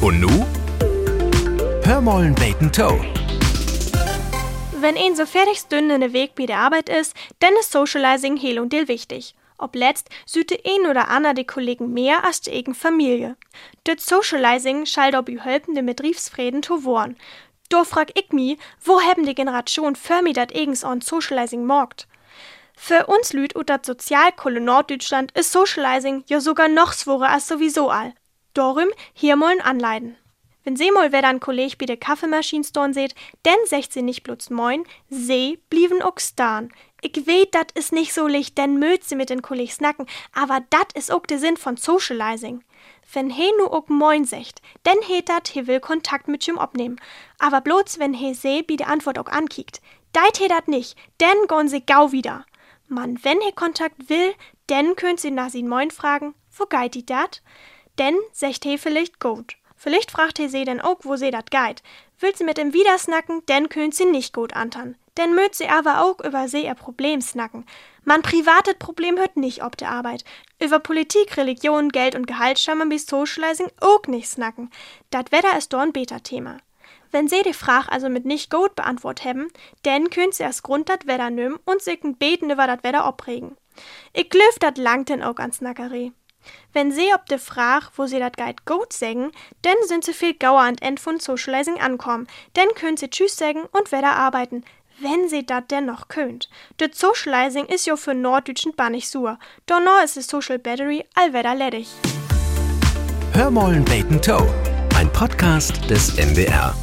Und nu? Hörmollen Bacon Toe. Wenn ein so fertig stündende Weg bei der Arbeit ist, dann ist Socializing heel und del wichtig. Ob letzt süte ein oder ander die Kollegen mehr als die eigen Familie. Das Socializing schall ob helpen, den Betriebsfrieden zu wohren. Do frag ich mi, wo haben die Generation für mi dat eigens on Socializing morgt? Für uns Lüd dat Sozialkolle Norddeutschland ist Socializing ja sogar noch sworer als sowieso all. Dorum hier mollen anleiden. Wenn sie mal wer dann Kolleg bei der Kaffeemaschine storn seht, denn secht sie nicht bloß moin, sie blieben auch stan. Ich weet, dat is nicht so licht, denn mögt sie mit den Kolleg snacken, aber dat is auch der Sinn von Socializing. Wenn he nu ook moin secht, denn he dat he will Kontakt mit ihm abnehmen. Aber bloß wenn he se bi de Antwort auch ankickt. Deit he dat nicht, denn gon sie gau wieder. Man, wenn he Kontakt will, denn könnt sie nach sin Moin fragen, wo geit die dat? Denn secht he vielleicht gut. Vielleicht fragt he sie denn auch, wo sie dat geit. Will sie mit dem wieder snacken, denn könnt sie nicht gut antern. Denn möt sie aber auch über sie ihr Problem snacken. Man privatet Problem hört nicht ob der Arbeit. Über Politik, Religion, Geld und Gehalt man bis Socializing auch nicht snacken. Dat Wetter ist dorn Beta-Thema. Wenn sie die Frage also mit nicht gut beantwortet haben, dann könnt sie erst Grund dat Wetter nehmen und sich beten über dat Wetter opregen. Ich glöf dat langt denn auch ans Nackerei. Wenn sie ob de Frage, wo sie dat Guide gut sägen, dann sind sie viel gauer an End von Socializing ankommen. Dann könnt sie Tschüss sägen und Wetter arbeiten, wenn sie dat denn noch könnt. Das Socializing ist jo für Norddeutschen bar nicht sur. Donno ist es Social Battery allwetter ledig. Hörmollen Bacon Toe. Ein Podcast des MDR.